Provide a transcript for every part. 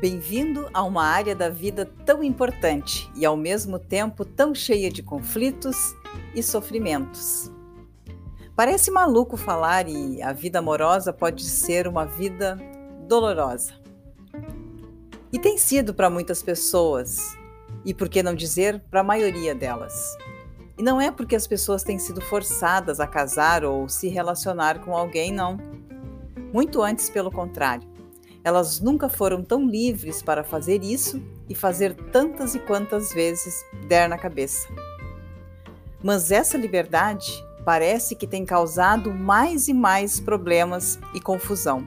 Bem-vindo a uma área da vida tão importante e ao mesmo tempo tão cheia de conflitos e sofrimentos. Parece maluco falar e a vida amorosa pode ser uma vida dolorosa. E tem sido para muitas pessoas, e por que não dizer para a maioria delas. E não é porque as pessoas têm sido forçadas a casar ou se relacionar com alguém, não. Muito antes, pelo contrário. Elas nunca foram tão livres para fazer isso e fazer tantas e quantas vezes der na cabeça. Mas essa liberdade parece que tem causado mais e mais problemas e confusão.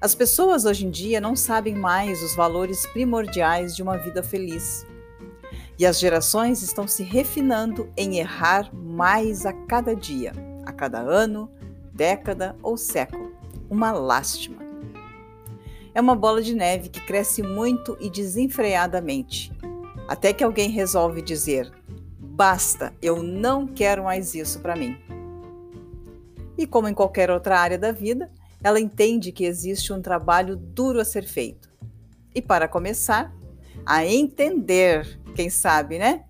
As pessoas hoje em dia não sabem mais os valores primordiais de uma vida feliz. E as gerações estão se refinando em errar mais a cada dia, a cada ano, década ou século. Uma lástima. É uma bola de neve que cresce muito e desenfreadamente, até que alguém resolve dizer: basta, eu não quero mais isso para mim. E como em qualquer outra área da vida, ela entende que existe um trabalho duro a ser feito. E para começar, a entender, quem sabe, né?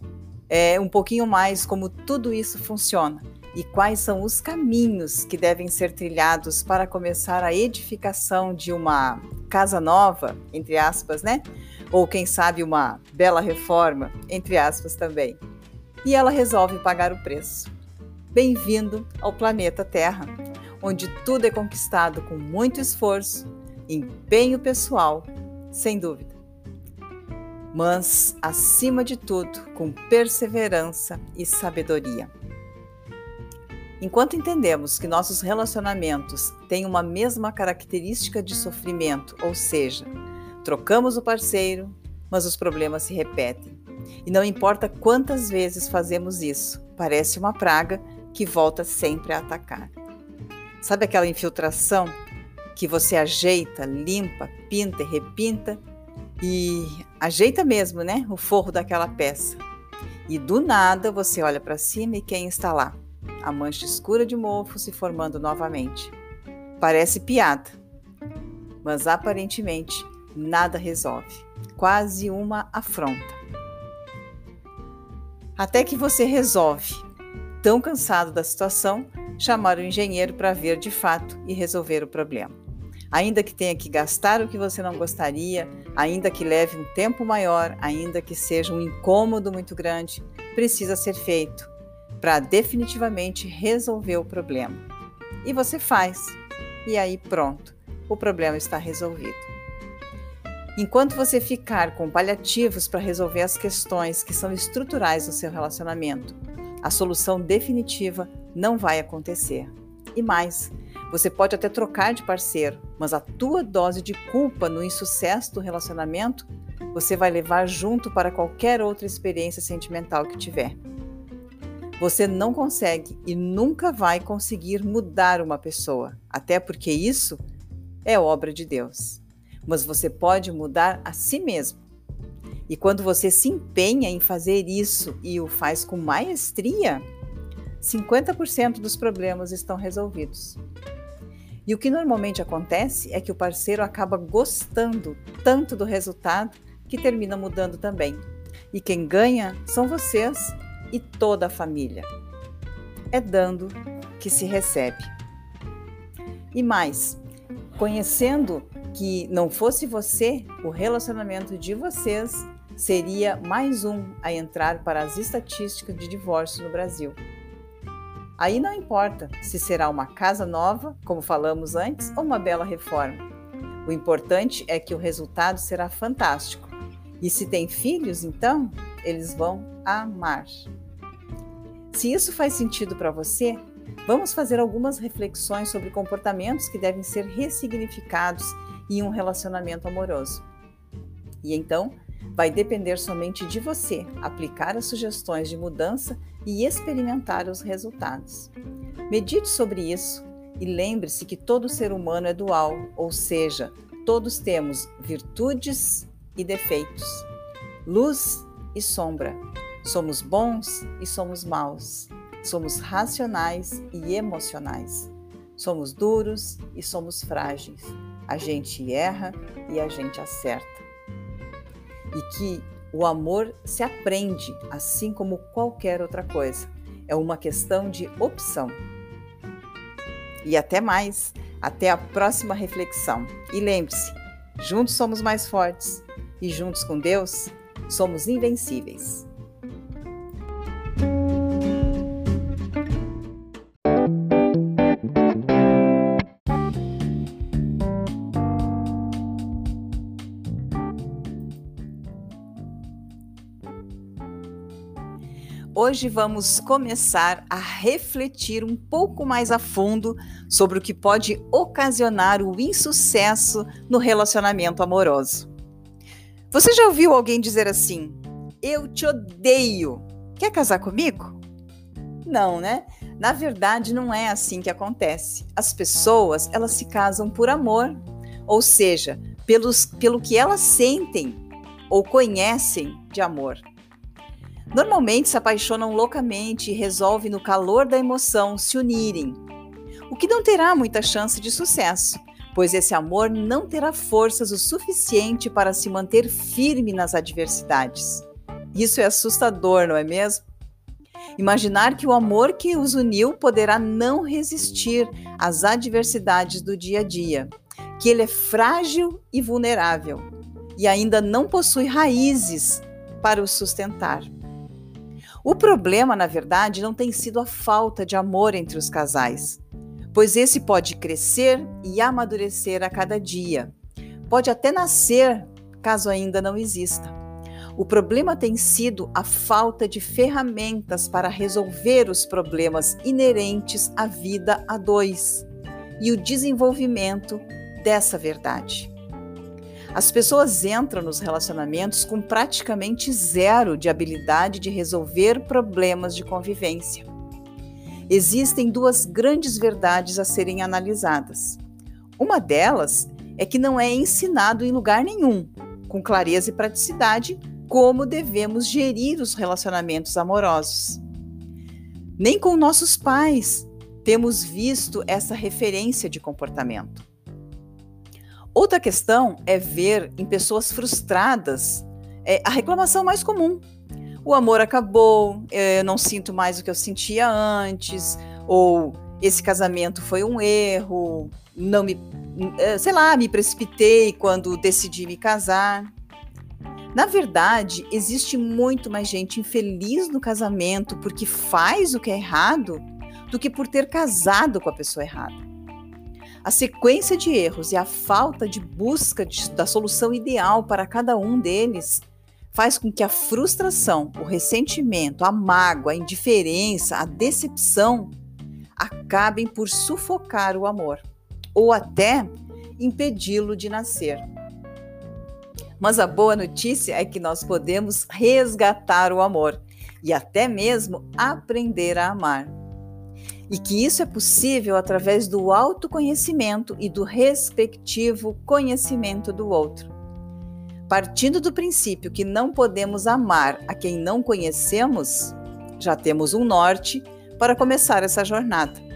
É um pouquinho mais como tudo isso funciona e quais são os caminhos que devem ser trilhados para começar a edificação de uma casa nova, entre aspas, né? Ou quem sabe uma bela reforma, entre aspas também. E ela resolve pagar o preço. Bem-vindo ao planeta Terra, onde tudo é conquistado com muito esforço, empenho pessoal, sem dúvida. Mas, acima de tudo, com perseverança e sabedoria. Enquanto entendemos que nossos relacionamentos têm uma mesma característica de sofrimento, ou seja, trocamos o parceiro, mas os problemas se repetem. E não importa quantas vezes fazemos isso, parece uma praga que volta sempre a atacar. Sabe aquela infiltração que você ajeita, limpa, pinta e repinta e ajeita mesmo, né, o forro daquela peça. E do nada você olha para cima e quem está lá? A mancha escura de mofo se formando novamente. Parece piada, mas aparentemente nada resolve. Quase uma afronta. Até que você resolve, tão cansado da situação, chamar o engenheiro para ver de fato e resolver o problema. Ainda que tenha que gastar o que você não gostaria, ainda que leve um tempo maior, ainda que seja um incômodo muito grande, precisa ser feito para definitivamente resolver o problema. E você faz, e aí pronto, o problema está resolvido. Enquanto você ficar com paliativos para resolver as questões que são estruturais no seu relacionamento, a solução definitiva não vai acontecer. E mais, você pode até trocar de parceiro, mas a tua dose de culpa no insucesso do relacionamento você vai levar junto para qualquer outra experiência sentimental que tiver. Você não consegue e nunca vai conseguir mudar uma pessoa, até porque isso é obra de Deus. Mas você pode mudar a si mesmo. E quando você se empenha em fazer isso e o faz com maestria, 50% dos problemas estão resolvidos. E o que normalmente acontece é que o parceiro acaba gostando tanto do resultado que termina mudando também. E quem ganha são vocês e toda a família. É dando que se recebe. E mais, conhecendo que não fosse você, o relacionamento de vocês seria mais um a entrar para as estatísticas de divórcio no Brasil. Aí não importa se será uma casa nova, como falamos antes, ou uma bela reforma. O importante é que o resultado será fantástico. E se tem filhos, então, eles vão amar. Se isso faz sentido para você, vamos fazer algumas reflexões sobre comportamentos que devem ser ressignificados em um relacionamento amoroso. E então, vai depender somente de você aplicar as sugestões de mudança e experimentar os resultados. Medite sobre isso e lembre-se que todo ser humano é dual, ou seja, todos temos virtudes e defeitos, luz e sombra, Somos bons e somos maus. Somos racionais e emocionais. Somos duros e somos frágeis. a gente erra e a gente acerta. E que o amor se aprende, assim como qualquer outra coisa. É uma questão de opção. E até mais, até a próxima reflexão. E lembre-se, juntos somos mais fortes e juntos com Deus somos invencíveis. Hoje vamos começar a refletir um pouco mais a fundo sobre o que pode ocasionar o insucesso no relacionamento amoroso. Você já ouviu alguém dizer assim: Eu te odeio, quer casar comigo? Não, né? Na verdade, não é assim que acontece. As pessoas, elas se casam por amor, ou seja, pelos, pelo que elas sentem ou conhecem de amor. Normalmente se apaixonam loucamente e resolvem, no calor da emoção, se unirem, o que não terá muita chance de sucesso, pois esse amor não terá forças o suficiente para se manter firme nas adversidades. Isso é assustador, não é mesmo? Imaginar que o amor que os uniu poderá não resistir às adversidades do dia a dia, que ele é frágil e vulnerável e ainda não possui raízes para o sustentar. O problema, na verdade, não tem sido a falta de amor entre os casais, pois esse pode crescer e amadurecer a cada dia. Pode até nascer, caso ainda não exista. O problema tem sido a falta de ferramentas para resolver os problemas inerentes à vida a dois e o desenvolvimento dessa verdade. As pessoas entram nos relacionamentos com praticamente zero de habilidade de resolver problemas de convivência. Existem duas grandes verdades a serem analisadas. Uma delas é que não é ensinado em lugar nenhum, com clareza e praticidade, como devemos gerir os relacionamentos amorosos. Nem com nossos pais temos visto essa referência de comportamento. Outra questão é ver em pessoas frustradas é, a reclamação mais comum. O amor acabou, eu não sinto mais o que eu sentia antes, ou esse casamento foi um erro, não me, é, sei lá, me precipitei quando decidi me casar. Na verdade, existe muito mais gente infeliz no casamento porque faz o que é errado do que por ter casado com a pessoa errada. A sequência de erros e a falta de busca de, da solução ideal para cada um deles faz com que a frustração, o ressentimento, a mágoa, a indiferença, a decepção acabem por sufocar o amor ou até impedi-lo de nascer. Mas a boa notícia é que nós podemos resgatar o amor e até mesmo aprender a amar e que isso é possível através do autoconhecimento e do respectivo conhecimento do outro. Partindo do princípio que não podemos amar a quem não conhecemos, já temos um norte para começar essa jornada.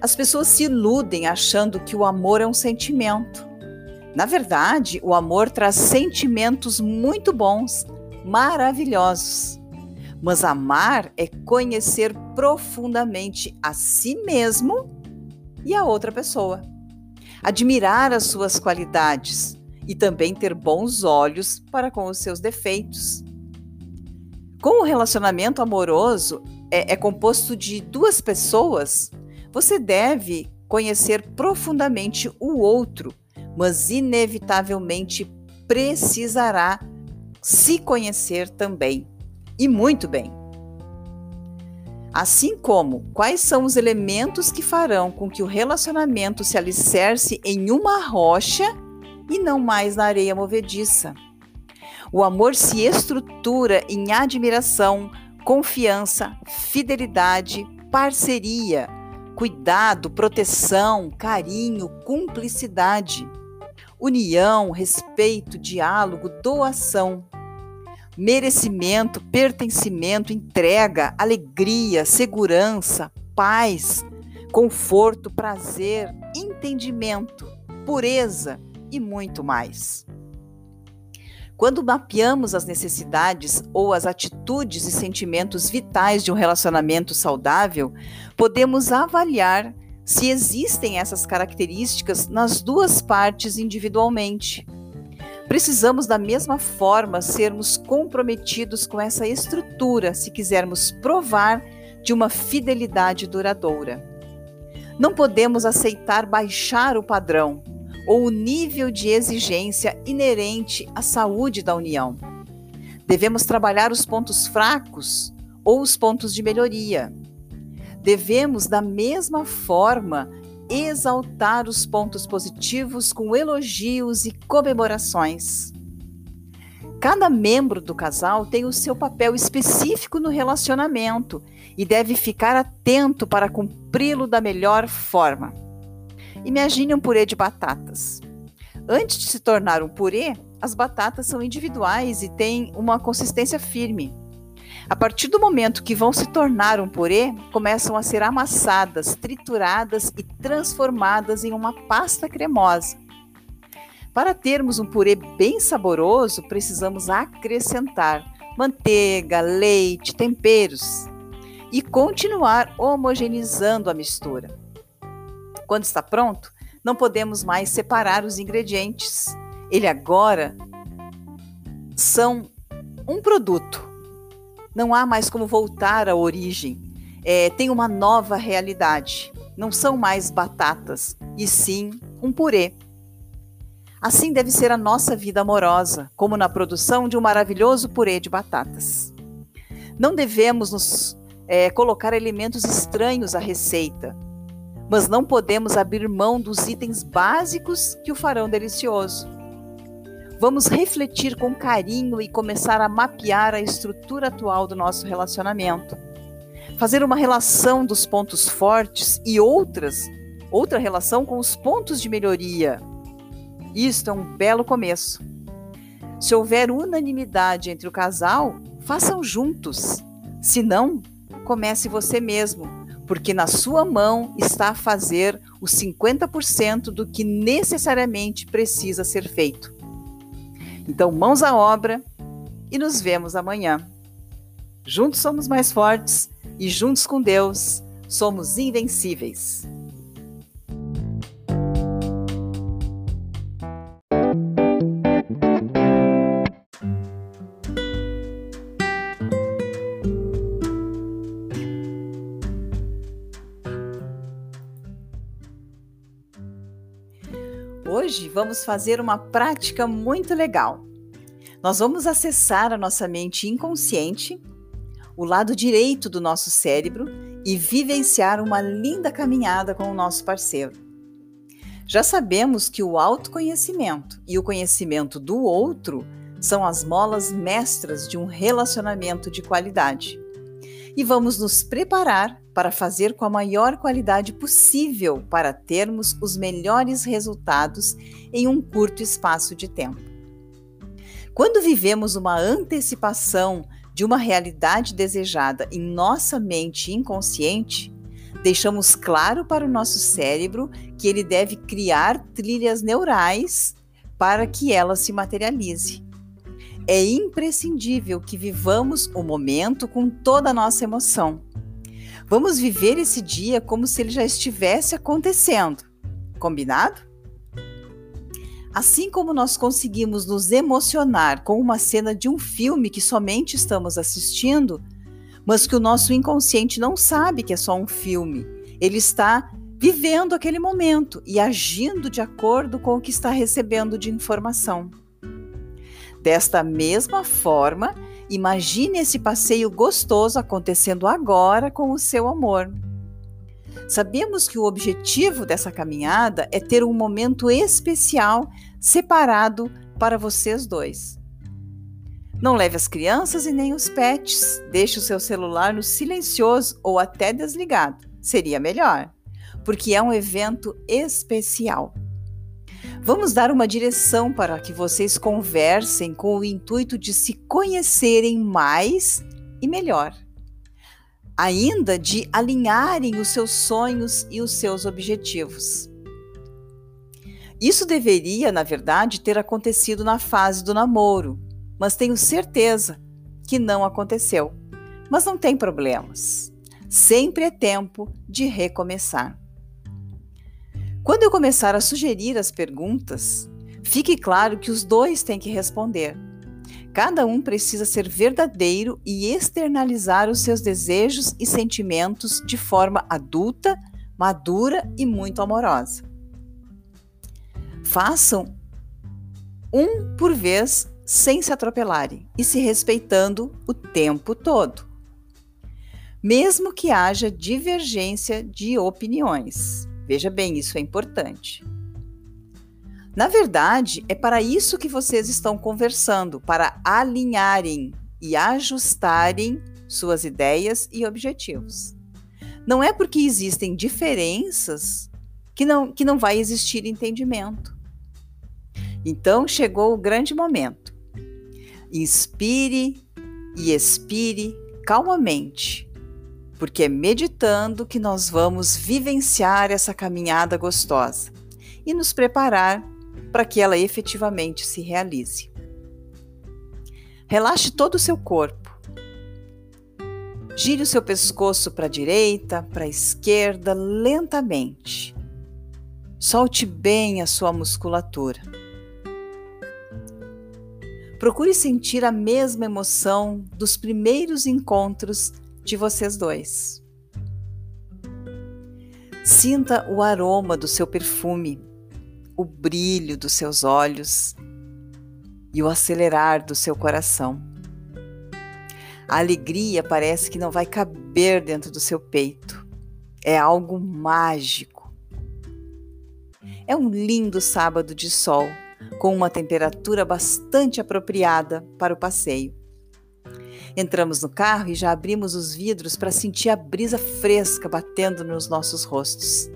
As pessoas se iludem achando que o amor é um sentimento. Na verdade, o amor traz sentimentos muito bons, maravilhosos. Mas amar é conhecer profundamente a si mesmo e a outra pessoa. Admirar as suas qualidades e também ter bons olhos para com os seus defeitos. Com o relacionamento amoroso é, é composto de duas pessoas, você deve conhecer profundamente o outro, mas inevitavelmente precisará se conhecer também e muito bem. Assim como quais são os elementos que farão com que o relacionamento se alicerce em uma rocha e não mais na areia movediça. O amor se estrutura em admiração, confiança, fidelidade, parceria, cuidado, proteção, carinho, cumplicidade, união, respeito, diálogo, doação merecimento, pertencimento, entrega, alegria, segurança, paz, conforto, prazer, entendimento, pureza e muito mais. Quando mapeamos as necessidades ou as atitudes e sentimentos vitais de um relacionamento saudável, podemos avaliar se existem essas características nas duas partes individualmente. Precisamos, da mesma forma, sermos comprometidos com essa estrutura se quisermos provar de uma fidelidade duradoura. Não podemos aceitar baixar o padrão ou o nível de exigência inerente à saúde da união. Devemos trabalhar os pontos fracos ou os pontos de melhoria. Devemos, da mesma forma, exaltar os pontos positivos com elogios e comemorações. Cada membro do casal tem o seu papel específico no relacionamento e deve ficar atento para cumpri-lo da melhor forma. Imagine um purê de batatas. Antes de se tornar um purê, as batatas são individuais e têm uma consistência firme. A partir do momento que vão se tornar um purê, começam a ser amassadas, trituradas e transformadas em uma pasta cremosa. Para termos um purê bem saboroso, precisamos acrescentar manteiga, leite, temperos e continuar homogeneizando a mistura. Quando está pronto, não podemos mais separar os ingredientes. Ele agora são um produto não há mais como voltar à origem. É, tem uma nova realidade. Não são mais batatas, e sim um purê. Assim deve ser a nossa vida amorosa, como na produção de um maravilhoso purê de batatas. Não devemos nos é, colocar elementos estranhos à receita, mas não podemos abrir mão dos itens básicos que o farão delicioso. Vamos refletir com carinho e começar a mapear a estrutura atual do nosso relacionamento. Fazer uma relação dos pontos fortes e outras, outra relação com os pontos de melhoria. Isto é um belo começo. Se houver unanimidade entre o casal, façam juntos. Se não, comece você mesmo, porque na sua mão está a fazer os 50% do que necessariamente precisa ser feito. Então, mãos à obra e nos vemos amanhã. Juntos somos mais fortes e juntos com Deus somos invencíveis. Vamos fazer uma prática muito legal. Nós vamos acessar a nossa mente inconsciente, o lado direito do nosso cérebro e vivenciar uma linda caminhada com o nosso parceiro. Já sabemos que o autoconhecimento e o conhecimento do outro são as molas mestras de um relacionamento de qualidade. E vamos nos preparar para fazer com a maior qualidade possível para termos os melhores resultados em um curto espaço de tempo. Quando vivemos uma antecipação de uma realidade desejada em nossa mente inconsciente, deixamos claro para o nosso cérebro que ele deve criar trilhas neurais para que ela se materialize. É imprescindível que vivamos o momento com toda a nossa emoção Vamos viver esse dia como se ele já estivesse acontecendo. Combinado? Assim como nós conseguimos nos emocionar com uma cena de um filme que somente estamos assistindo, mas que o nosso inconsciente não sabe que é só um filme, ele está vivendo aquele momento e agindo de acordo com o que está recebendo de informação. Desta mesma forma, Imagine esse passeio gostoso acontecendo agora com o seu amor. Sabemos que o objetivo dessa caminhada é ter um momento especial separado para vocês dois. Não leve as crianças e nem os pets. Deixe o seu celular no silencioso ou até desligado. Seria melhor, porque é um evento especial. Vamos dar uma direção para que vocês conversem com o intuito de se conhecerem mais e melhor. Ainda de alinharem os seus sonhos e os seus objetivos. Isso deveria, na verdade, ter acontecido na fase do namoro, mas tenho certeza que não aconteceu. Mas não tem problemas. Sempre é tempo de recomeçar. Quando eu começar a sugerir as perguntas, fique claro que os dois têm que responder. Cada um precisa ser verdadeiro e externalizar os seus desejos e sentimentos de forma adulta, madura e muito amorosa. Façam um por vez sem se atropelarem e se respeitando o tempo todo. Mesmo que haja divergência de opiniões. Veja bem, isso é importante. Na verdade, é para isso que vocês estão conversando, para alinharem e ajustarem suas ideias e objetivos. Não é porque existem diferenças que não, que não vai existir entendimento. Então chegou o grande momento. Inspire e expire calmamente, porque é meditando que nós vamos vivenciar essa caminhada gostosa e nos preparar para que ela efetivamente se realize. Relaxe todo o seu corpo. Gire o seu pescoço para a direita, para a esquerda, lentamente. Solte bem a sua musculatura. Procure sentir a mesma emoção dos primeiros encontros de vocês dois. Sinta o aroma do seu perfume o brilho dos seus olhos e o acelerar do seu coração. A alegria parece que não vai caber dentro do seu peito. É algo mágico. É um lindo sábado de sol, com uma temperatura bastante apropriada para o passeio. Entramos no carro e já abrimos os vidros para sentir a brisa fresca batendo nos nossos rostos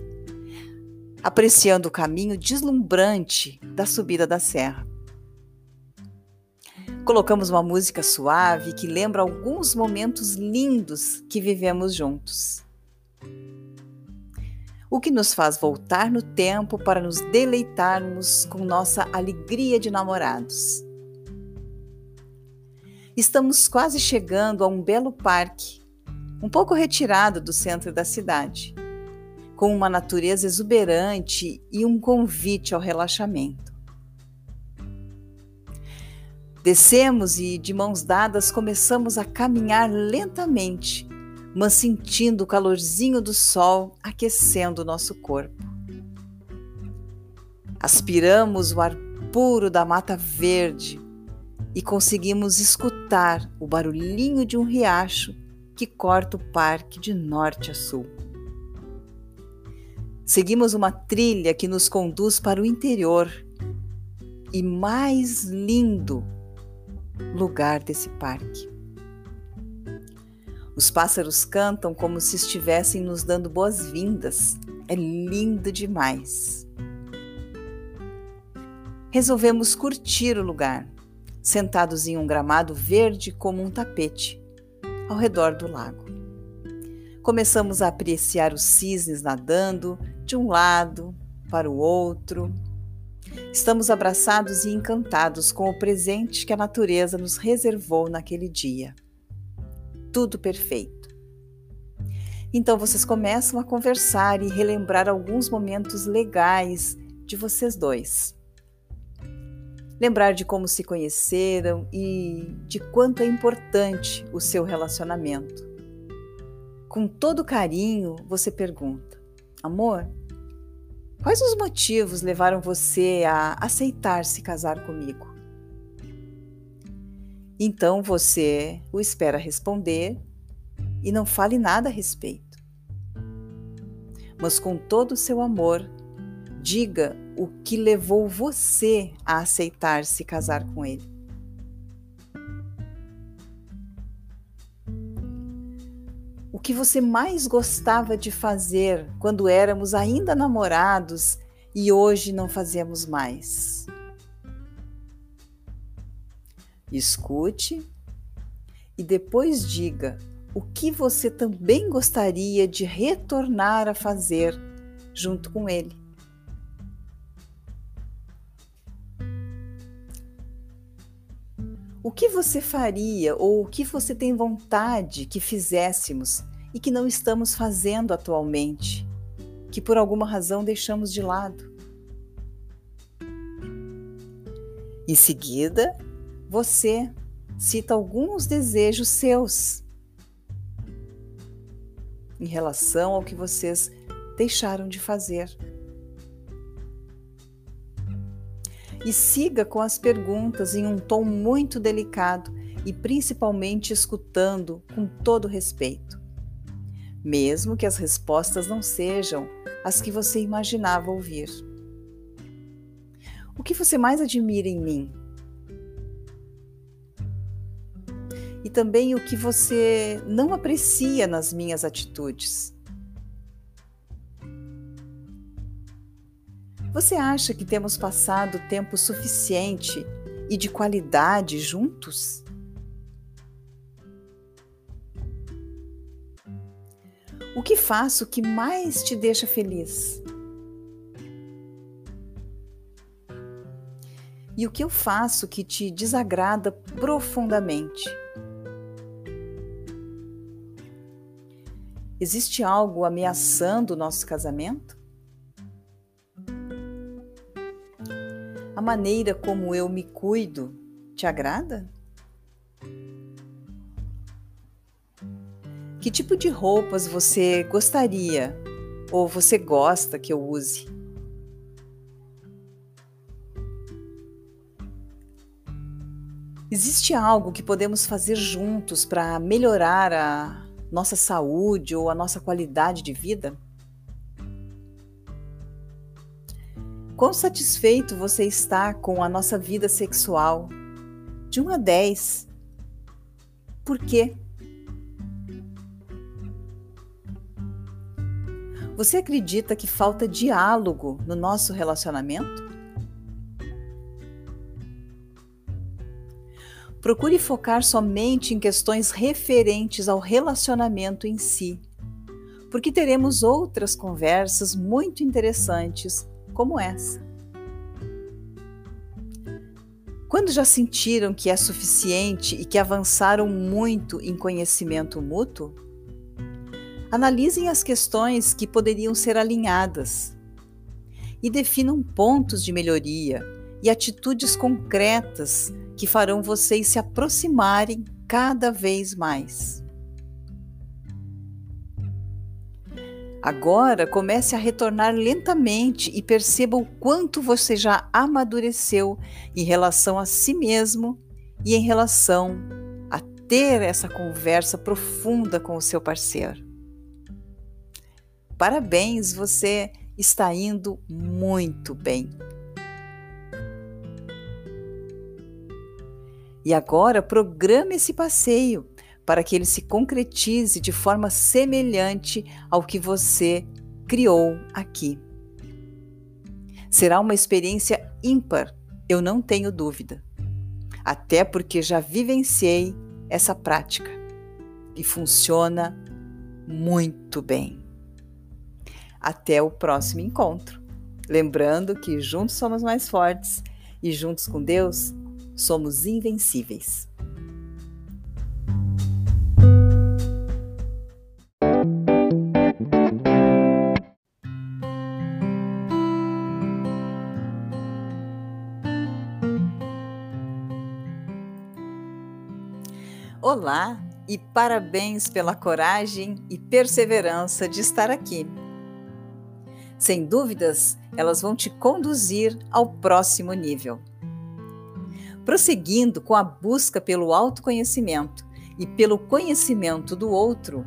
apreciando o caminho deslumbrante da subida da serra. Colocamos uma música suave que lembra alguns momentos lindos que vivemos juntos. O que nos faz voltar no tempo para nos deleitarmos com nossa alegria de namorados. Estamos quase chegando a um belo parque, um pouco retirado do centro da cidade com uma natureza exuberante e um convite ao relaxamento. Descemos e, de mãos dadas, começamos a caminhar lentamente, mas sentindo o calorzinho do sol aquecendo o nosso corpo. Aspiramos o ar puro da mata verde e conseguimos escutar o barulhinho de um riacho que corta o parque de norte a sul. Seguimos uma trilha que nos conduz para o interior e mais lindo lugar desse parque. Os pássaros cantam como se estivessem nos dando boas-vindas. É lindo demais. Resolvemos curtir o lugar, sentados em um gramado verde como um tapete, ao redor do lago. Começamos a apreciar os cisnes nadando de um lado para o outro. Estamos abraçados e encantados com o presente que a natureza nos reservou naquele dia. Tudo perfeito. Então vocês começam a conversar e relembrar alguns momentos legais de vocês dois. Lembrar de como se conheceram e de quanto é importante o seu relacionamento. Com todo carinho, você pergunta: Amor, quais os motivos levaram você a aceitar se casar comigo? Então você o espera responder e não fale nada a respeito. Mas com todo o seu amor, diga o que levou você a aceitar se casar com ele. que você mais gostava de fazer quando éramos ainda namorados e hoje não fazemos mais? Escute e depois diga o que você também gostaria de retornar a fazer junto com ele. O que você faria ou o que você tem vontade que fizéssemos e que não estamos fazendo atualmente, que por alguma razão deixamos de lado? Em seguida, você cita alguns desejos seus em relação ao que vocês deixaram de fazer. E siga com as perguntas em um tom muito delicado e principalmente escutando com todo respeito. Mesmo que as respostas não sejam as que você imaginava ouvir. O que você mais admira em mim? E também o que você não aprecia nas minhas atitudes? Você acha que temos passado tempo suficiente e de qualidade juntos? O que faço que mais te deixa feliz? E o que eu faço que te desagrada profundamente? Existe algo ameaçando o nosso casamento? Maneira como eu me cuido te agrada? Que tipo de roupas você gostaria ou você gosta que eu use? Existe algo que podemos fazer juntos para melhorar a nossa saúde ou a nossa qualidade de vida? Quão satisfeito você está com a nossa vida sexual? De 1 a 10. Por quê? Você acredita que falta diálogo no nosso relacionamento? Procure focar somente em questões referentes ao relacionamento em si, porque teremos outras conversas muito interessantes como essa. Quando já sentiram que é suficiente e que avançaram muito em conhecimento mútuo, analisem as questões que poderiam ser alinhadas e definam pontos de melhoria e atitudes concretas que farão vocês se aproximarem cada vez mais. Agora comece a retornar lentamente e perceba o quanto você já amadureceu em relação a si mesmo e em relação a ter essa conversa profunda com o seu parceiro. Parabéns, você está indo muito bem. E agora programe esse passeio para que ele se concretize de forma semelhante ao que você criou aqui. Será uma experiência ímpar, eu não tenho dúvida. Até porque já vivenciei essa prática e funciona muito bem. Até o próximo encontro. Lembrando que juntos somos mais fortes e juntos com Deus somos invencíveis. Olá e parabéns pela coragem e perseverança de estar aqui. Sem dúvidas, elas vão te conduzir ao próximo nível prosseguindo com a busca pelo autoconhecimento e pelo conhecimento do outro.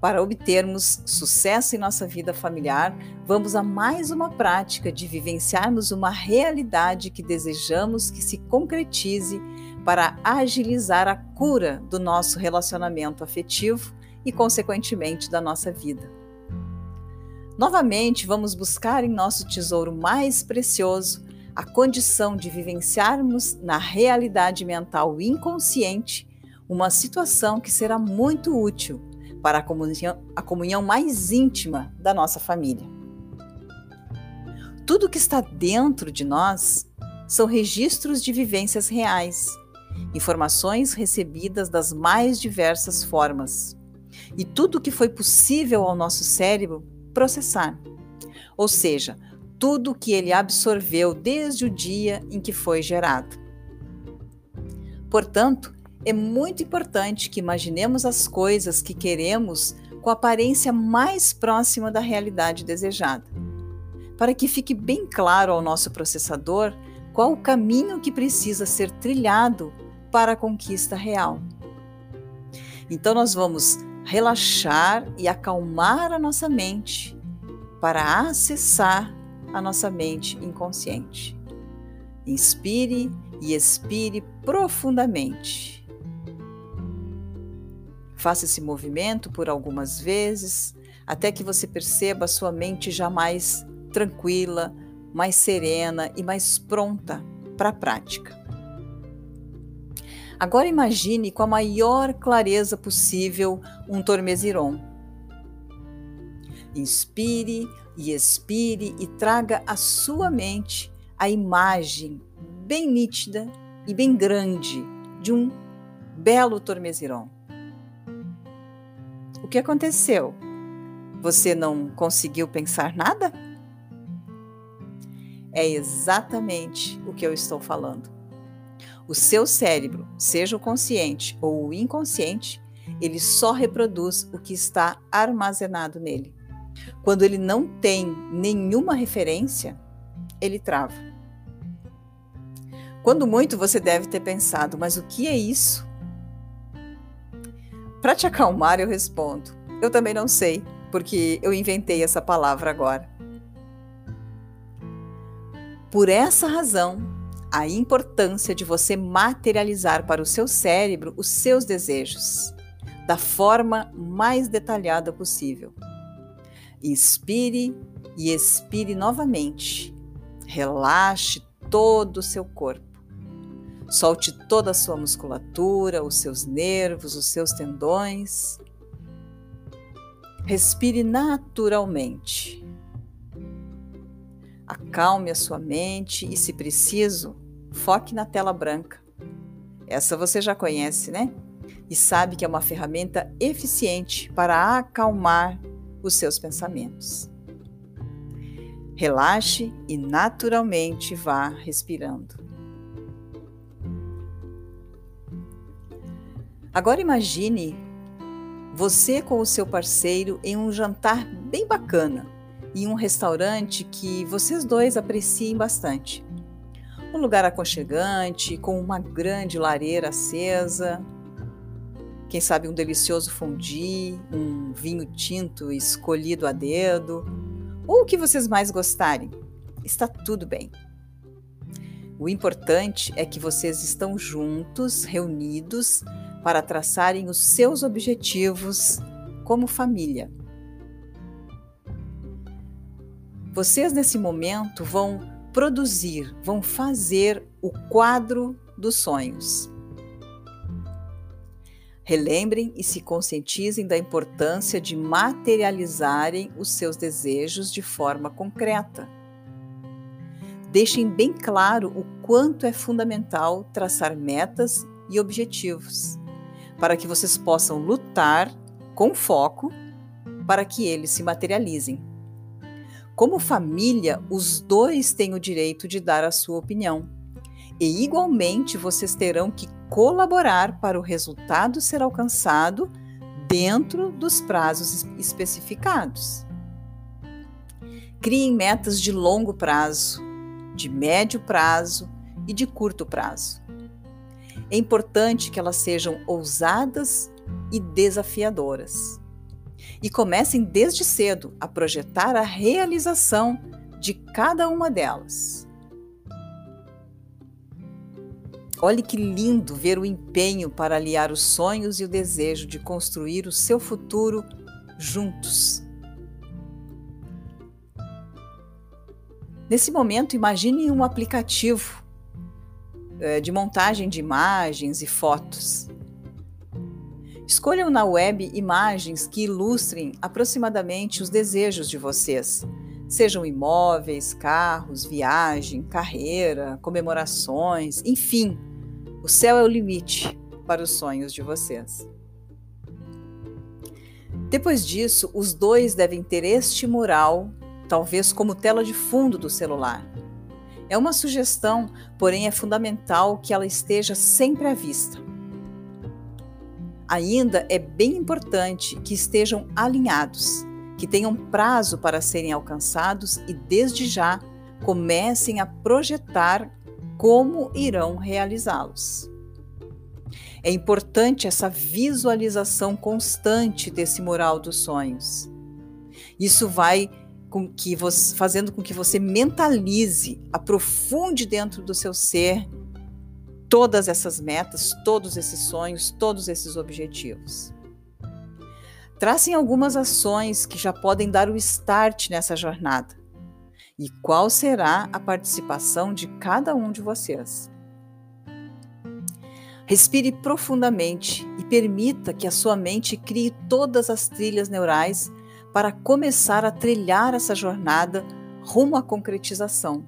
Para obtermos sucesso em nossa vida familiar, vamos a mais uma prática de vivenciarmos uma realidade que desejamos que se concretize para agilizar a cura do nosso relacionamento afetivo e, consequentemente, da nossa vida. Novamente, vamos buscar em nosso tesouro mais precioso a condição de vivenciarmos na realidade mental inconsciente uma situação que será muito útil para a comunhão, a comunhão mais íntima da nossa família. Tudo que está dentro de nós são registros de vivências reais informações recebidas das mais diversas formas e tudo o que foi possível ao nosso cérebro processar. Ou seja, tudo o que ele absorveu desde o dia em que foi gerado. Portanto, é muito importante que imaginemos as coisas que queremos com a aparência mais próxima da realidade desejada, para que fique bem claro ao nosso processador qual o caminho que precisa ser trilhado para a conquista real. Então, nós vamos relaxar e acalmar a nossa mente para acessar a nossa mente inconsciente. Inspire e expire profundamente. Faça esse movimento por algumas vezes, até que você perceba a sua mente já mais tranquila, mais serena e mais pronta para a prática. Agora imagine com a maior clareza possível um tormesiron. Inspire e expire e traga à sua mente a imagem bem nítida e bem grande de um belo tormesiron. O que aconteceu? Você não conseguiu pensar nada? É exatamente o que eu estou falando. O seu cérebro, seja o consciente ou o inconsciente, ele só reproduz o que está armazenado nele. Quando ele não tem nenhuma referência, ele trava. Quando muito você deve ter pensado, mas o que é isso? Para te acalmar, eu respondo: eu também não sei, porque eu inventei essa palavra agora. Por essa razão, a importância de você materializar para o seu cérebro os seus desejos da forma mais detalhada possível. Inspire e expire novamente. Relaxe todo o seu corpo. Solte toda a sua musculatura, os seus nervos, os seus tendões. Respire naturalmente. Acalme a sua mente e, se preciso, foque na tela branca. Essa você já conhece, né? E sabe que é uma ferramenta eficiente para acalmar os seus pensamentos. Relaxe e naturalmente vá respirando. Agora imagine você com o seu parceiro em um jantar bem bacana em um restaurante que vocês dois apreciem bastante. Um lugar aconchegante, com uma grande lareira acesa, quem sabe um delicioso fondue, um vinho tinto escolhido a dedo, ou o que vocês mais gostarem. Está tudo bem. O importante é que vocês estão juntos, reunidos, para traçarem os seus objetivos como família. Vocês, nesse momento, vão produzir, vão fazer o quadro dos sonhos. Relembrem e se conscientizem da importância de materializarem os seus desejos de forma concreta. Deixem bem claro o quanto é fundamental traçar metas e objetivos, para que vocês possam lutar com foco para que eles se materializem. Como família, os dois têm o direito de dar a sua opinião. E igualmente vocês terão que colaborar para o resultado ser alcançado dentro dos prazos especificados. Criem metas de longo prazo, de médio prazo e de curto prazo. É importante que elas sejam ousadas e desafiadoras e comecem desde cedo a projetar a realização de cada uma delas. Olhe que lindo ver o empenho para aliar os sonhos e o desejo de construir o seu futuro juntos. Nesse momento, imagine um aplicativo eh, de montagem de imagens e fotos. Escolham na web imagens que ilustrem aproximadamente os desejos de vocês, sejam imóveis, carros, viagem, carreira, comemorações, enfim, O céu é o limite para os sonhos de vocês. Depois disso, os dois devem ter este mural, talvez como tela de fundo do celular. É uma sugestão, porém é fundamental que ela esteja sempre à vista. Ainda é bem importante que estejam alinhados, que tenham prazo para serem alcançados e, desde já, comecem a projetar como irão realizá-los. É importante essa visualização constante desse moral dos sonhos. Isso vai com que você, fazendo com que você mentalize, aprofunde dentro do seu ser todas essas metas, todos esses sonhos, todos esses objetivos. Tracem algumas ações que já podem dar o start nessa jornada. E qual será a participação de cada um de vocês? Respire profundamente e permita que a sua mente crie todas as trilhas neurais para começar a trilhar essa jornada rumo à concretização.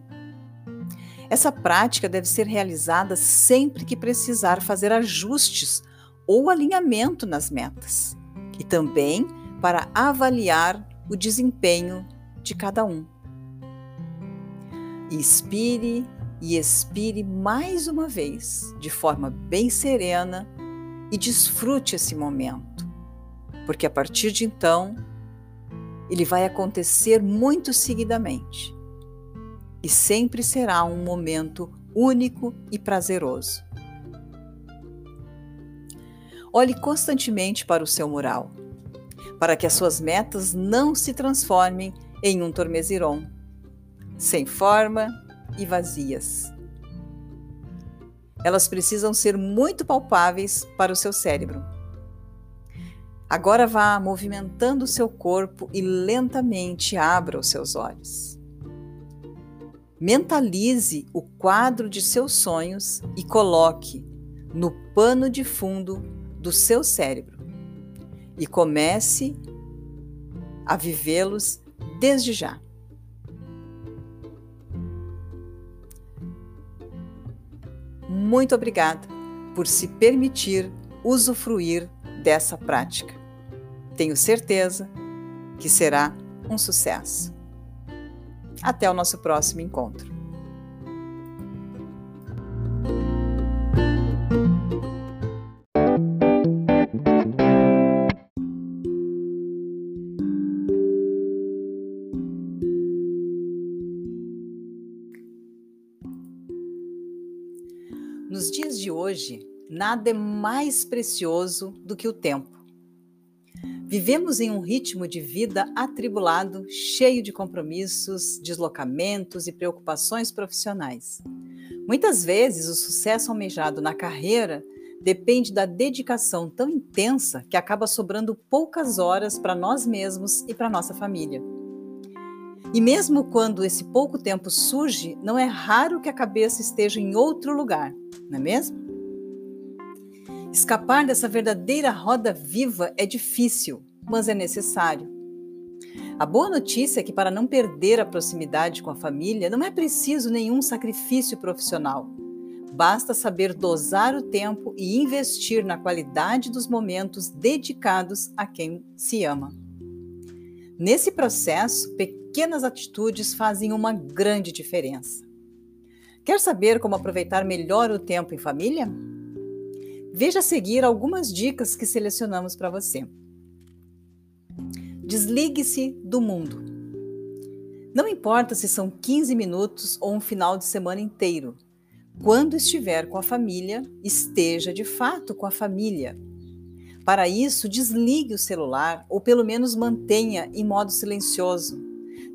Essa prática deve ser realizada sempre que precisar fazer ajustes ou alinhamento nas metas, e também para avaliar o desempenho de cada um. Inspire e expire mais uma vez, de forma bem serena, e desfrute esse momento, porque a partir de então ele vai acontecer muito seguidamente e sempre será um momento único e prazeroso. Olhe constantemente para o seu mural, para que as suas metas não se transformem em um tormeziron, sem forma e vazias. Elas precisam ser muito palpáveis para o seu cérebro Agora vá movimentando o seu corpo e lentamente abra os seus olhos. Mentalize o quadro de seus sonhos e coloque no pano de fundo do seu cérebro e comece a vivê-los desde já. Muito obrigada por se permitir usufruir dessa prática. Tenho certeza que será um sucesso. Até o nosso próximo encontro. Nos dias de hoje, nada é mais precioso do que o tempo. Vivemos em um ritmo de vida atribulado, cheio de compromissos, deslocamentos e preocupações profissionais. Muitas vezes, o sucesso almejado na carreira depende da dedicação tão intensa que acaba sobrando poucas horas para nós mesmos e para nossa família. E mesmo quando esse pouco tempo surge, não é raro que a cabeça esteja em outro lugar, não é mesmo? Escapar dessa verdadeira roda viva é difícil, mas é necessário. A boa notícia é que, para não perder a proximidade com a família, não é preciso nenhum sacrifício profissional. Basta saber dosar o tempo e investir na qualidade dos momentos dedicados a quem se ama. Nesse processo, pequenas atitudes fazem uma grande diferença. Quer saber como aproveitar melhor o tempo em família? Veja a seguir algumas dicas que selecionamos para você. Desligue-se do mundo. Não importa se são 15 minutos ou um final de semana inteiro. Quando estiver com a família, esteja de fato com a família. Para isso, desligue o celular ou pelo menos mantenha em modo silencioso.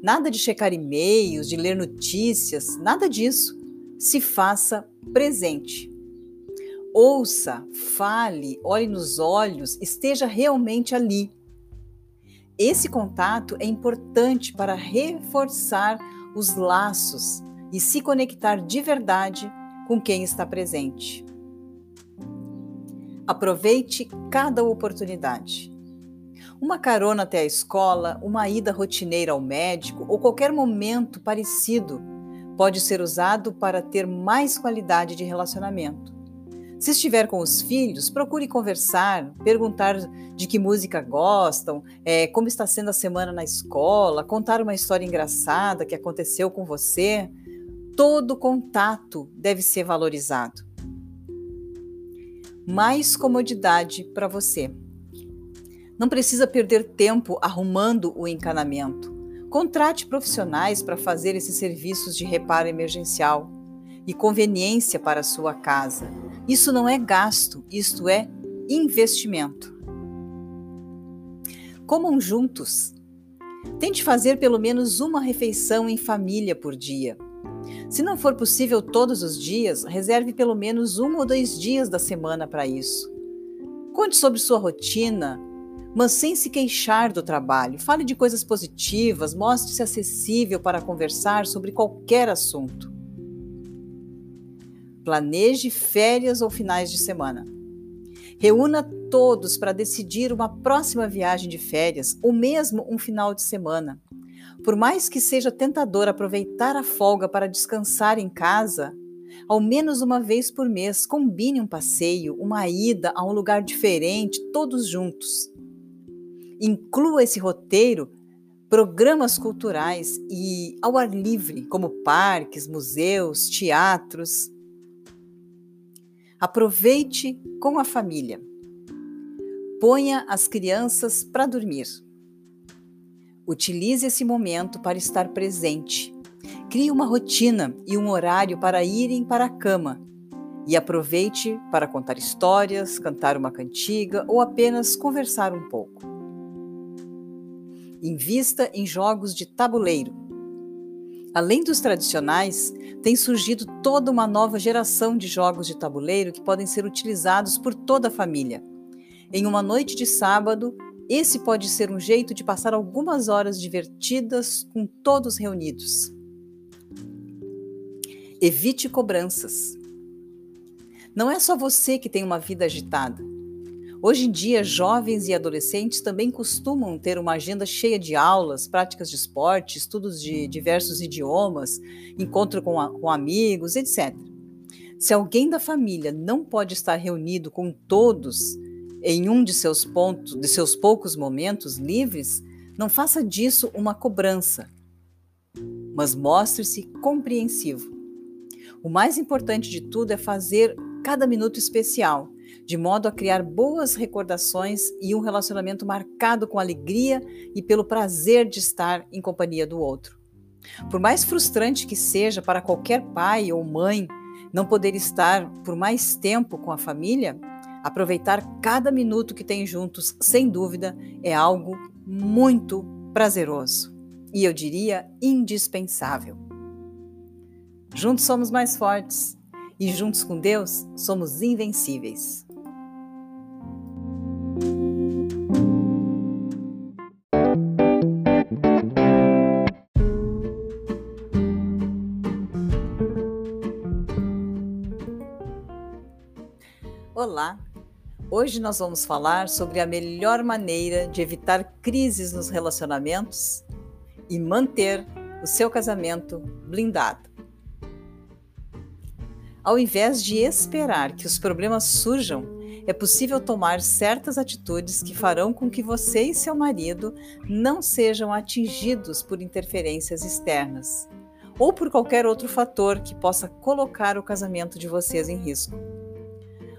Nada de checar e-mails, de ler notícias, nada disso. Se faça presente. Ouça, fale, olhe nos olhos, esteja realmente ali. Esse contato é importante para reforçar os laços e se conectar de verdade com quem está presente. Aproveite cada oportunidade. Uma carona até a escola, uma ida rotineira ao médico ou qualquer momento parecido pode ser usado para ter mais qualidade de relacionamento. Se estiver com os filhos, procure conversar, perguntar de que música gostam, é, como está sendo a semana na escola, contar uma história engraçada que aconteceu com você. Todo contato deve ser valorizado. Mais comodidade para você. Não precisa perder tempo arrumando o encanamento. Contrate profissionais para fazer esses serviços de reparo emergencial e conveniência para sua casa. Isso não é gasto, isto é investimento. Comam juntos. Tente fazer pelo menos uma refeição em família por dia. Se não for possível todos os dias, reserve pelo menos um ou dois dias da semana para isso. Conte sobre sua rotina, mas sem se queixar do trabalho. Fale de coisas positivas, mostre-se acessível para conversar sobre qualquer assunto. Planeje férias ou finais de semana. Reúna todos para decidir uma próxima viagem de férias ou mesmo um final de semana. Por mais que seja tentador aproveitar a folga para descansar em casa, ao menos uma vez por mês, combine um passeio, uma ida a um lugar diferente, todos juntos. Inclua esse roteiro programas culturais e ao ar livre, como parques, museus, teatros. Aproveite com a família. Ponha as crianças para dormir. Utilize esse momento para estar presente. Crie uma rotina e um horário para irem para a cama. E aproveite para contar histórias, cantar uma cantiga ou apenas conversar um pouco. Invista em jogos de tabuleiro Além dos tradicionais, tem surgido toda uma nova geração de jogos de tabuleiro que podem ser utilizados por toda a família. Em uma noite de sábado, esse pode ser um jeito de passar algumas horas divertidas com todos reunidos. Evite cobranças. Não é só você que tem uma vida agitada. Hoje em dia, jovens e adolescentes também costumam ter uma agenda cheia de aulas, práticas de esporte, estudos de diversos idiomas, encontro com, a, com amigos, etc. Se alguém da família não pode estar reunido com todos em um de seus pontos, de seus poucos momentos livres, não faça disso uma cobrança, mas mostre-se compreensivo. O mais importante de tudo é fazer cada minuto especial de modo a criar boas recordações e um relacionamento marcado com alegria e pelo prazer de estar em companhia do outro. Por mais frustrante que seja para qualquer pai ou mãe não poder estar por mais tempo com a família, aproveitar cada minuto que tem juntos, sem dúvida, é algo muito prazeroso e eu diria indispensável. Juntos somos mais fortes e juntos com Deus somos invencíveis. Olá! Hoje nós vamos falar sobre a melhor maneira de evitar crises nos relacionamentos e manter o seu casamento blindado. Ao invés de esperar que os problemas surjam, é possível tomar certas atitudes que farão com que você e seu marido não sejam atingidos por interferências externas ou por qualquer outro fator que possa colocar o casamento de vocês em risco.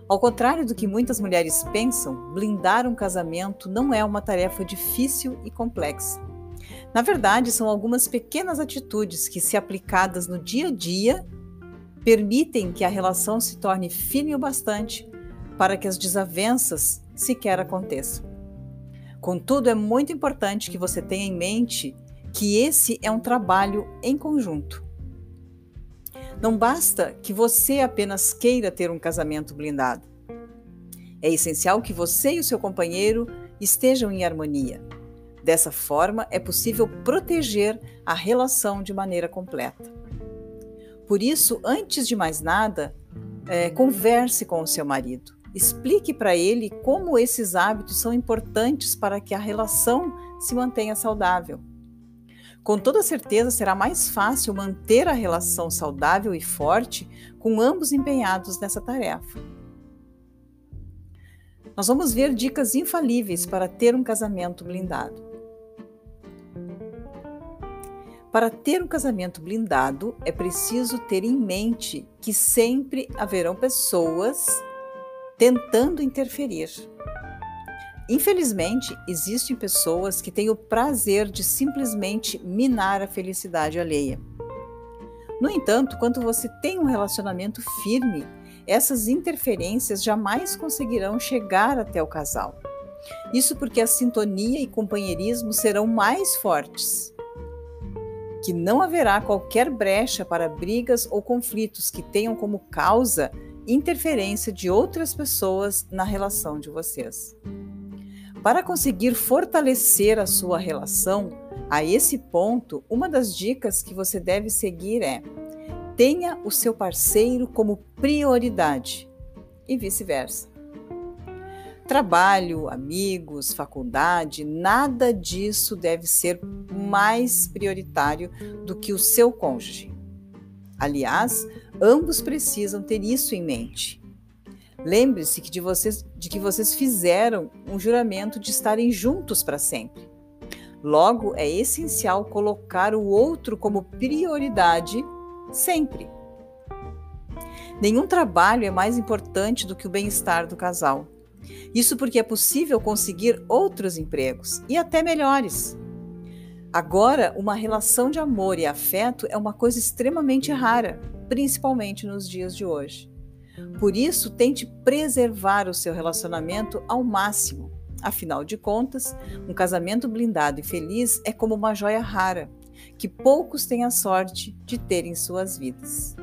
Ao contrário do que muitas mulheres pensam, blindar um casamento não é uma tarefa difícil e complexa. Na verdade, são algumas pequenas atitudes que, se aplicadas no dia a dia, permitem que a relação se torne firme o bastante para que as desavenças sequer aconteçam. Contudo, é muito importante que você tenha em mente que esse é um trabalho em conjunto. Não basta que você apenas queira ter um casamento blindado. É essencial que você e o seu companheiro estejam em harmonia. Dessa forma, é possível proteger a relação de maneira completa. Por isso, antes de mais nada, é, converse com o seu marido. Explique para ele como esses hábitos são importantes para que a relação se mantenha saudável. Com toda certeza será mais fácil manter a relação saudável e forte com ambos empenhados nessa tarefa. nós vamos ver dicas infalíveis para ter um casamento blindado. Para ter um casamento blindado, é preciso ter em mente que sempre haverão pessoas tentando interferir. Infelizmente, existem pessoas que têm o prazer de simplesmente minar a felicidade alheia. No entanto, quando você tem um relacionamento firme, essas interferências jamais conseguirão chegar até o casal. Isso porque a sintonia e companheirismo serão mais fortes. Que não haverá qualquer brecha para brigas ou conflitos que tenham como causa interferência de outras pessoas na relação de vocês. Para conseguir fortalecer a sua relação, a esse ponto, uma das dicas que você deve seguir é: tenha o seu parceiro como prioridade e vice-versa. Trabalho, amigos, faculdade, nada disso deve ser mais prioritário do que o seu cônjuge. Aliás, ambos precisam ter isso em mente. Lembre-se que de, vocês, de que vocês fizeram um juramento de estarem juntos para sempre. Logo, é essencial colocar o outro como prioridade sempre. Nenhum trabalho é mais importante do que o bem-estar do casal. Isso porque é possível conseguir outros empregos e até melhores. Agora, uma relação de amor e afeto é uma coisa extremamente rara, principalmente nos dias de hoje. Por isso, tente preservar o seu relacionamento ao máximo. Afinal de contas, um casamento blindado e feliz é como uma joia rara, que poucos têm a sorte de ter em suas vidas.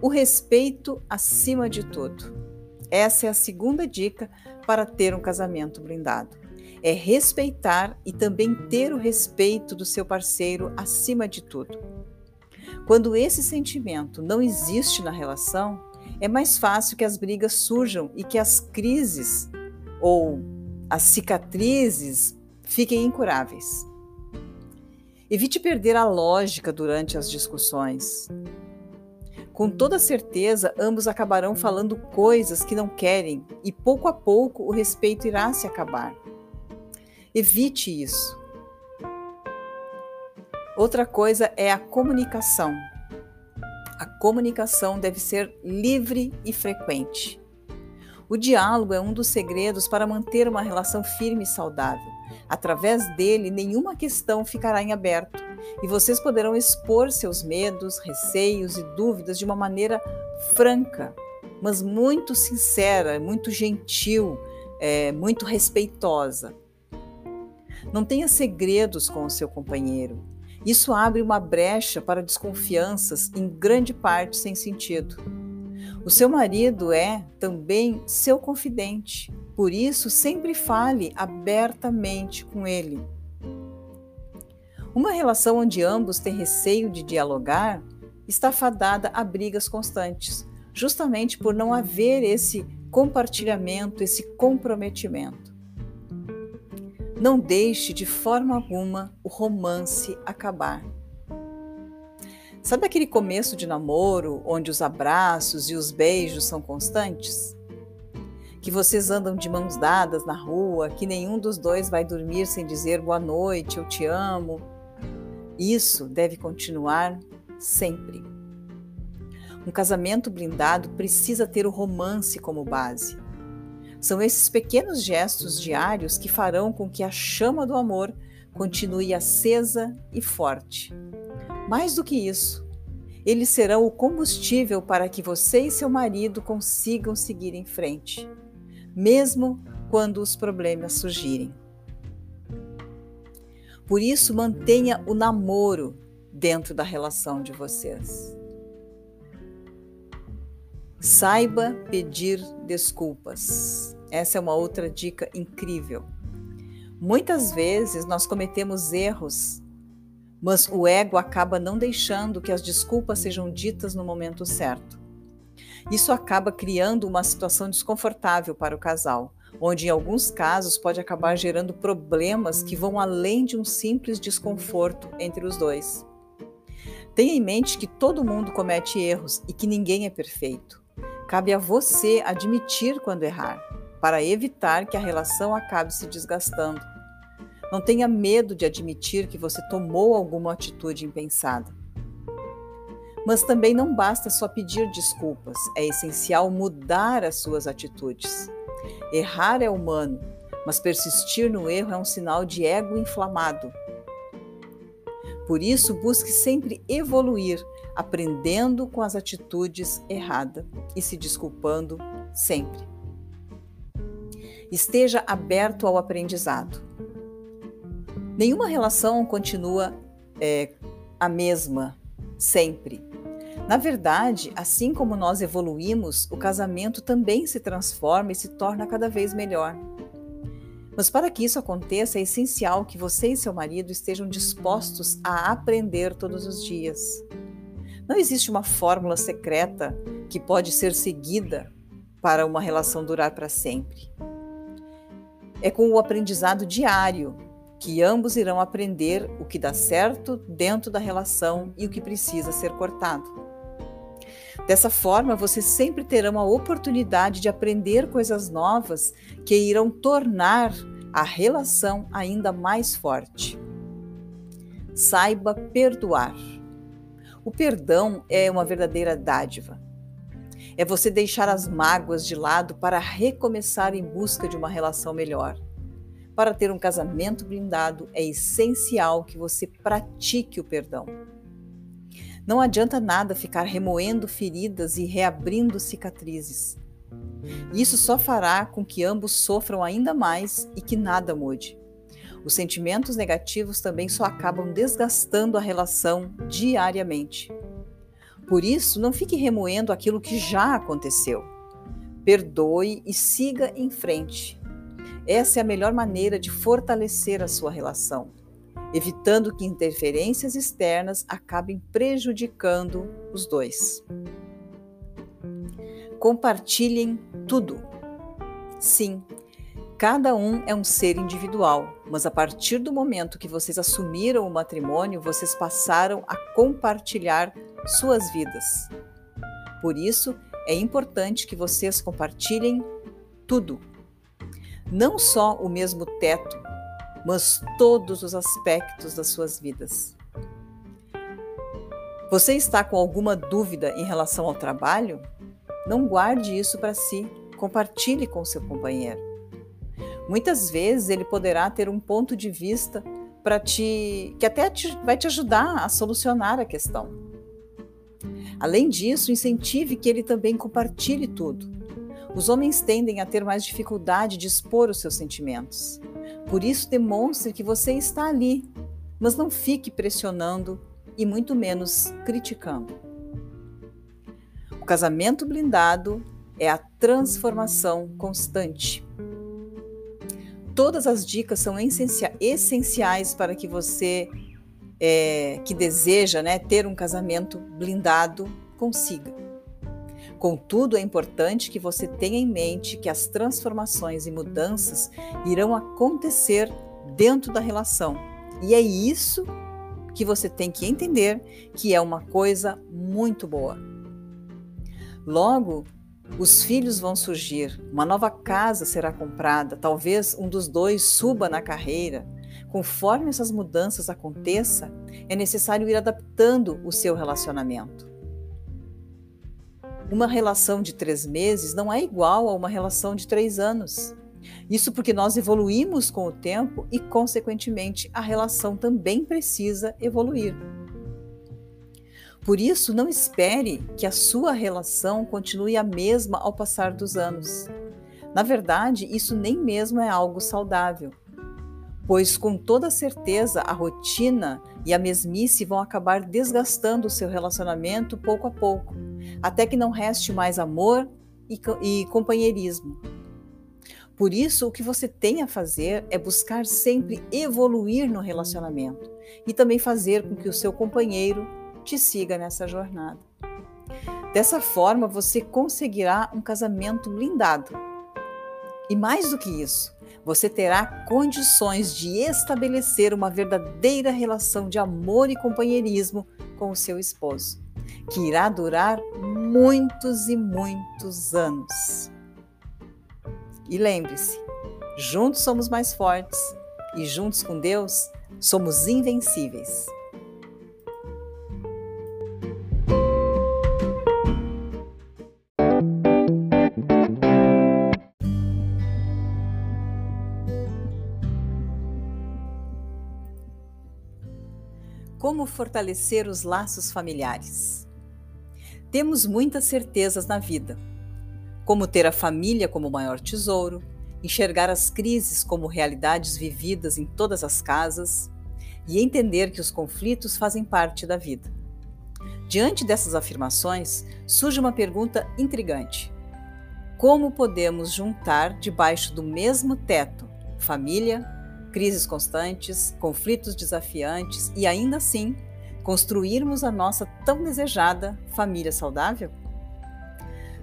O respeito acima de tudo. Essa é a segunda dica para ter um casamento blindado. É respeitar e também ter o respeito do seu parceiro acima de tudo. Quando esse sentimento não existe na relação, é mais fácil que as brigas surjam e que as crises ou as cicatrizes fiquem incuráveis. Evite perder a lógica durante as discussões. Com toda certeza, ambos acabarão falando coisas que não querem e pouco a pouco o respeito irá se acabar. Evite isso. Outra coisa é a comunicação. A comunicação deve ser livre e frequente. O diálogo é um dos segredos para manter uma relação firme e saudável. Através dele, nenhuma questão ficará em aberto e vocês poderão expor seus medos, receios e dúvidas de uma maneira franca, mas muito sincera, muito gentil, é, muito respeitosa. Não tenha segredos com o seu companheiro. Isso abre uma brecha para desconfianças, em grande parte sem sentido. O seu marido é também seu confidente, por isso sempre fale abertamente com ele. Uma relação onde ambos têm receio de dialogar está fadada a brigas constantes, justamente por não haver esse compartilhamento, esse comprometimento. Não deixe de forma alguma o romance acabar. Sabe aquele começo de namoro onde os abraços e os beijos são constantes? Que vocês andam de mãos dadas na rua, que nenhum dos dois vai dormir sem dizer boa noite, eu te amo. Isso deve continuar sempre. Um casamento blindado precisa ter o romance como base. São esses pequenos gestos diários que farão com que a chama do amor continue acesa e forte. Mais do que isso, eles serão o combustível para que você e seu marido consigam seguir em frente, mesmo quando os problemas surgirem. Por isso, mantenha o namoro dentro da relação de vocês. Saiba pedir desculpas. Essa é uma outra dica incrível. Muitas vezes nós cometemos erros, mas o ego acaba não deixando que as desculpas sejam ditas no momento certo. Isso acaba criando uma situação desconfortável para o casal, onde em alguns casos pode acabar gerando problemas que vão além de um simples desconforto entre os dois. Tenha em mente que todo mundo comete erros e que ninguém é perfeito. Cabe a você admitir quando errar. para evitar que a relação acabe se desgastando. Não tenha medo de admitir que você tomou alguma atitude impensada. Mas também não basta só pedir desculpas, é essencial mudar as suas atitudes. Errar é humano, mas persistir no erro é um sinal de ego inflamado. Por isso, busque sempre evoluir, aprendendo com as atitudes erradas e se desculpando sempre. Esteja aberto ao aprendizado. Nenhuma relação continua é, a mesma sempre. Na verdade, assim como nós evoluímos, o casamento também se transforma e se torna cada vez melhor. Mas para que isso aconteça, é essencial que você e seu marido estejam dispostos a aprender todos os dias. Não existe uma fórmula secreta que pode ser seguida para uma relação durar para sempre. É com o aprendizado diário que ambos irão aprender o que dá certo dentro da relação e o que precisa ser cortado. Dessa forma, vocês sempre terão a oportunidade de aprender coisas novas que irão tornar a relação ainda mais forte. Saiba perdoar. O perdão é uma verdadeira dádiva. É você deixar as mágoas de lado para recomeçar em busca de uma relação melhor. Para ter um casamento blindado, é essencial que você pratique o perdão. Não adianta nada ficar remoendo feridas e reabrindo cicatrizes. Isso só fará com que ambos sofram ainda mais e que nada mude. Os sentimentos negativos também só acabam desgastando a relação diariamente. Por isso, não fique remoendo aquilo que já aconteceu. Perdoe e siga em frente. Essa é a melhor maneira de fortalecer a sua relação, evitando que interferências externas acabem prejudicando os dois. Compartilhem tudo. Sim, cada um é um ser individual, mas a partir do momento que vocês assumiram o matrimônio, vocês passaram a compartilhar suas vidas. Por isso, é importante que vocês compartilhem tudo não só o mesmo teto, mas todos os aspectos das suas vidas. Você está com alguma dúvida em relação ao trabalho? Não guarde isso para si, compartilhe com seu companheiro. Muitas vezes ele poderá ter um ponto de vista para te que até te, vai te ajudar a solucionar a questão. Além disso, incentive que ele também compartilhe tudo. Os homens tendem a ter mais dificuldade de expor os seus sentimentos. Por isso, demonstre que você está ali, mas não fique pressionando e muito menos criticando. O casamento blindado é a transformação constante. Todas as dicas são essenciais para que você é, que deseja né, ter um casamento blindado consiga. Contudo, é importante que você tenha em mente que as transformações e mudanças irão acontecer dentro da relação. E é isso que você tem que entender que é uma coisa muito boa. Logo, os filhos vão surgir, uma nova casa será comprada, talvez um dos dois suba na carreira. Conforme essas mudanças aconteçam, é necessário ir adaptando o seu relacionamento. Uma relação de três meses não é igual a uma relação de três anos. Isso porque nós evoluímos com o tempo e, consequentemente, a relação também precisa evoluir. Por isso, não espere que a sua relação continue a mesma ao passar dos anos. Na verdade, isso nem mesmo é algo saudável, pois com toda certeza a rotina e a mesmice vão acabar desgastando o seu relacionamento pouco a pouco até que não reste mais amor e, companheirismo. Por isso, o que você tem a fazer é buscar sempre evoluir no relacionamento e também fazer com que o seu companheiro te siga nessa jornada. Dessa forma, você conseguirá um casamento blindado. E mais do que isso, você terá condições de estabelecer uma verdadeira relação de amor e companheirismo com o seu esposo que irá durar muitos e muitos anos. E lembre-se, juntos somos mais fortes e juntos com Deus somos invencíveis. Como fortalecer os laços familiares? Temos muitas certezas na vida, como ter a família como maior tesouro, enxergar as crises como realidades vividas em todas as casas e entender que os conflitos fazem parte da vida. Diante dessas afirmações, surge uma pergunta intrigante: Como podemos juntar debaixo do mesmo teto família, crises constantes, conflitos desafiantes e ainda assim construirmos a nossa tão desejada família saudável?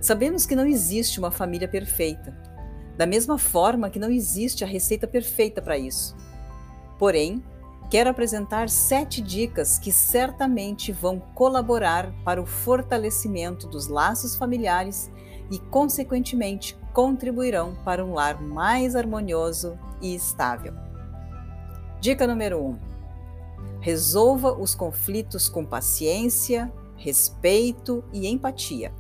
Sabemos que não existe uma família perfeita, da mesma forma que não existe a receita perfeita para isso. Porém, quero apresentar sete dicas que certamente vão colaborar para o fortalecimento dos laços familiares e, consequentemente, contribuirão para um lar mais harmonioso e estável. Dica número 1: um, resolva os conflitos com paciência, respeito e empatia.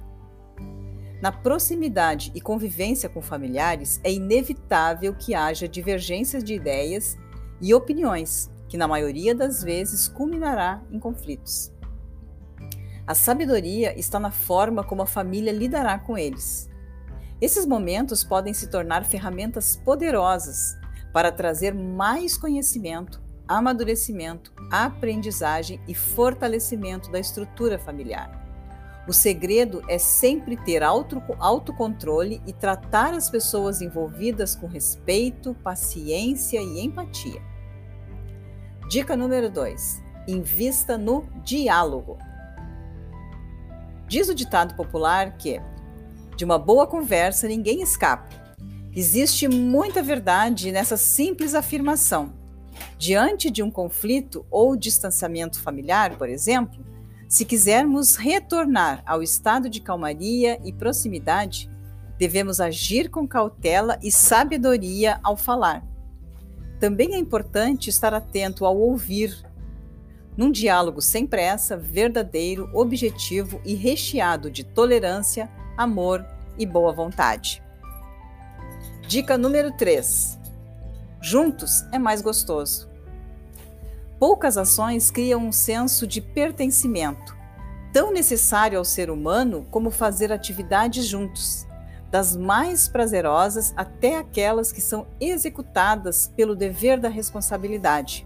Na proximidade e convivência com familiares, é inevitável que haja divergências de ideias e opiniões, que na maioria das vezes culminará em conflitos. A sabedoria está na forma como a família lidará com eles. Esses momentos podem se tornar ferramentas poderosas para trazer mais conhecimento, amadurecimento, aprendizagem e fortalecimento da estrutura familiar. O segredo é sempre ter auto, autocontrole e tratar as pessoas envolvidas com respeito, paciência e empatia. Dica número 2: invista no diálogo. Diz o ditado popular que de uma boa conversa ninguém escapa. Existe muita verdade nessa simples afirmação. Diante de um conflito ou distanciamento familiar, por exemplo, se quisermos retornar ao estado de calmaria e proximidade, devemos agir com cautela e sabedoria ao falar. Também é importante estar atento ao ouvir. Num diálogo sem pressa, verdadeiro, objetivo e recheado de tolerância, amor e boa vontade. Dica número 3. Juntos é mais gostoso. Poucas ações criam um senso de pertencimento, tão necessário ao ser humano como fazer atividades juntos, das mais prazerosas até aquelas que são executadas pelo dever da responsabilidade.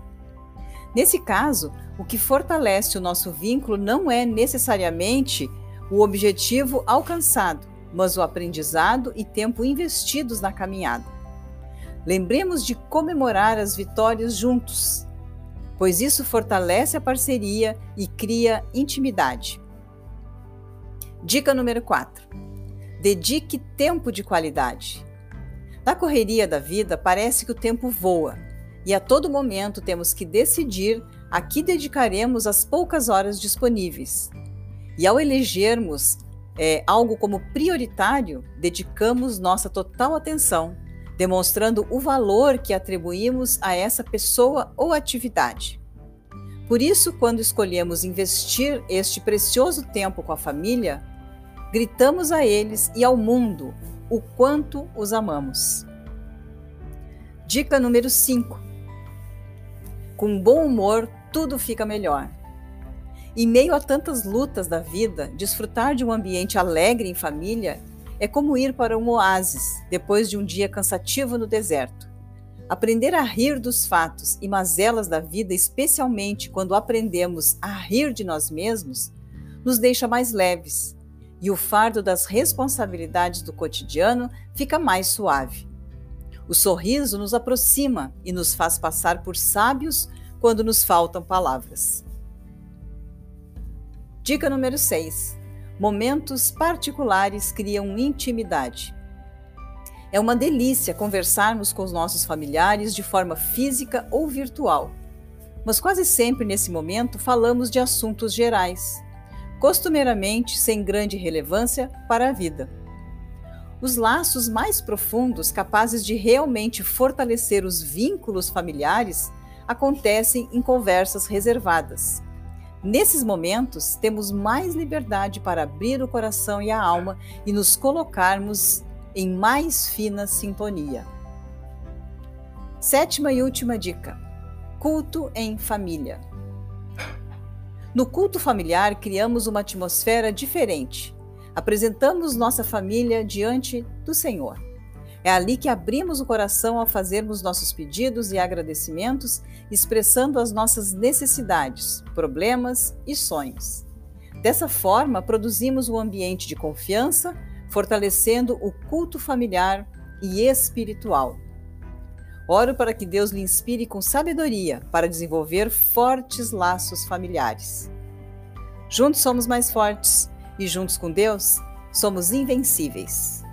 Nesse caso, o que fortalece o nosso vínculo não é necessariamente o objetivo alcançado, mas o aprendizado e tempo investidos na caminhada. Lembremos de comemorar as vitórias juntos, pois isso fortalece a parceria e cria intimidade. Dica número 4: dedique tempo de qualidade. Na correria da vida, parece que o tempo voa e a todo momento temos que decidir a que dedicaremos as poucas horas disponíveis. E ao elegermos é, algo como prioritário, dedicamos nossa total atenção, demonstrando o valor que atribuímos a essa pessoa ou atividade. Por isso, quando escolhemos investir este precioso tempo com a família, gritamos a eles e ao mundo o quanto os amamos. Dica número 5. Com bom humor, tudo fica melhor. Em meio a tantas lutas da vida, desfrutar de um ambiente alegre em família é como ir para um oásis depois de um dia cansativo no deserto. Aprender a rir dos fatos e mazelas da vida, especialmente quando aprendemos a rir de nós mesmos, nos deixa mais leves e o fardo das responsabilidades do cotidiano fica mais suave. O sorriso nos aproxima e nos faz passar por sábios quando nos faltam palavras. Dica número 6. Momentos particulares criam intimidade. É uma delícia conversarmos com os nossos familiares de forma física ou virtual. Mas quase sempre nesse momento falamos de assuntos gerais, costumeiramente sem grande relevância para a vida. Os laços mais profundos, capazes de realmente fortalecer os vínculos familiares, acontecem em conversas reservadas. Nesses momentos, temos mais liberdade para abrir o coração e a alma e nos colocarmos em mais fina sintonia. Sétima e última dica: culto em família. No culto familiar, criamos uma atmosfera diferente. Apresentamos nossa família diante do Senhor. É ali que abrimos o coração ao fazermos nossos pedidos e agradecimentos, expressando as nossas necessidades, problemas e sonhos. Dessa forma, produzimos um ambiente de confiança, fortalecendo o culto familiar e espiritual. Oro para que Deus lhe inspire com sabedoria para desenvolver fortes laços familiares. Juntos somos mais fortes e juntos com Deus somos invencíveis.